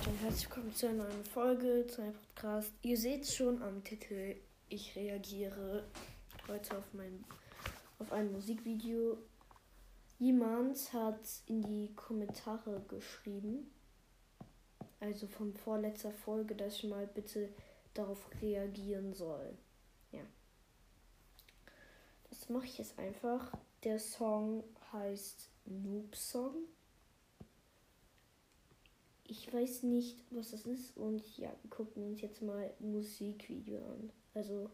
Leute herzlich willkommen zu einer neuen Folge, zu einem Podcast. Ihr seht schon am Titel, ich reagiere heute auf, mein, auf ein Musikvideo. Jemand hat in die Kommentare geschrieben, also von vorletzter Folge, dass ich mal bitte darauf reagieren soll. Ja. Das mache ich jetzt einfach. Der Song heißt Noob Song. Ich weiß nicht, was das ist und ja, wir gucken uns jetzt mal ein Musikvideo an. Also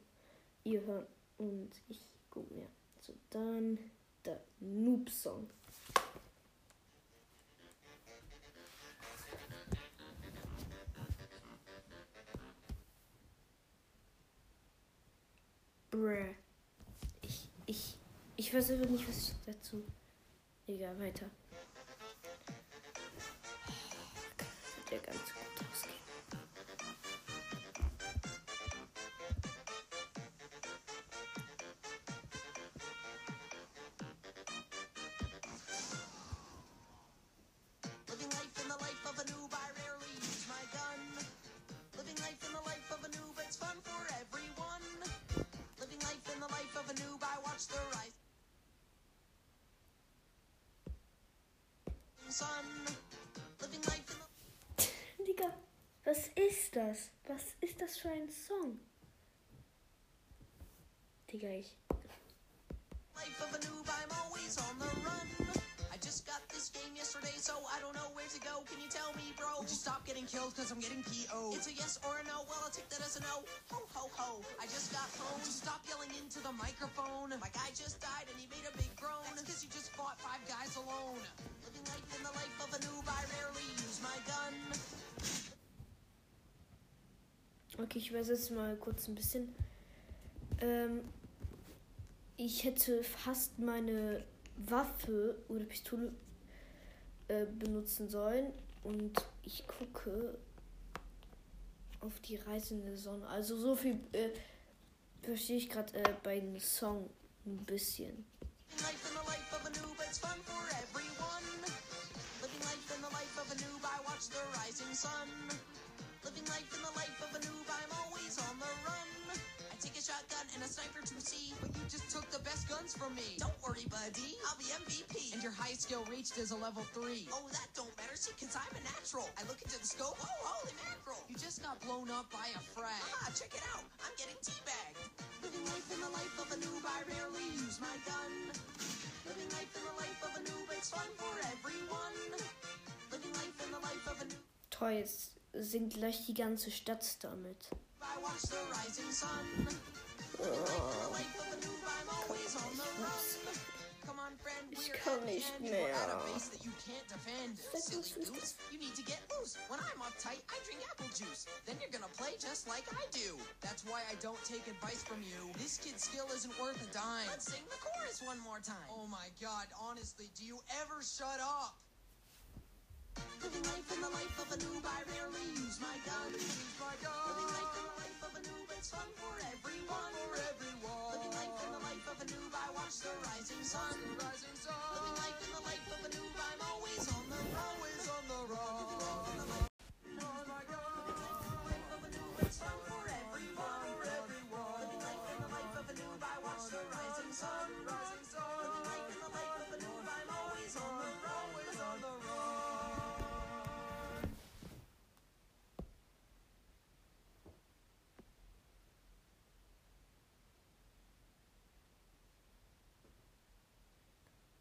ihr hört und ich gucke mir. So, dann der Noob Song. Bruh. Ich, ich, ich weiß aber nicht, was ich dazu. Egal, weiter. Danke ganz the Digga, was ist das? Was ist das für ein Song? Digga, ich. life of a noob, I'm always on the run. I just got this game yesterday, so I don't know where to go. Can you tell me, bro? Would you stop getting killed because I'm getting PO? It's a yes or a no. Well, I'll take that as a no. Ho, ho, ho. I just got home. Would you stop yelling into the microphone? My guy just died and he made a big groan. That's because you just fought five guys alone. Living life in Okay, ich übersetze mal kurz ein bisschen. Ähm, ich hätte fast meine Waffe oder Pistole äh, benutzen sollen und ich gucke auf die reisende Sonne. Also so viel äh, verstehe ich gerade äh, bei dem Song ein bisschen. Living guns from me. Don't worry, buddy, I'll be MVP. And your high skill reached is a level 3. Oh, that don't matter, see, cause I'm a natural. I look into the scope, oh, holy mackerel. You just got blown up by a frag. Ah, check it out, I'm getting teabagged. Living life in the life of a noob, I rarely use my gun. Living life in the life of a noob, it's fun for everyone. Living life in the life of a noob, Toll, jetzt singt gleich die ganze Stadt damit. I watch the rising sun. A base that you can't defend. Silly goose, you need to get loose. When I'm uptight, I drink apple juice. Then you're gonna play just like I do. That's why I don't take advice from you. This kid's skill isn't worth a dime. Let's sing the chorus one more time. Oh my god, honestly, do you ever shut up? Living life in the life of a noob, I rarely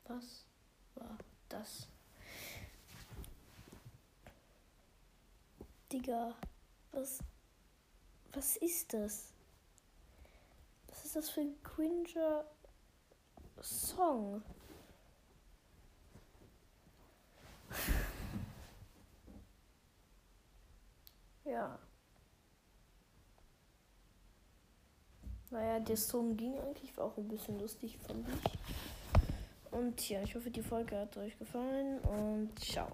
Was war das? Digga, was, was ist das? Was ist das für ein cringer Song? Ja. Naja, der Song ging eigentlich, auch ein bisschen lustig, fand ich. Und ja, ich hoffe, die Folge hat euch gefallen und ciao.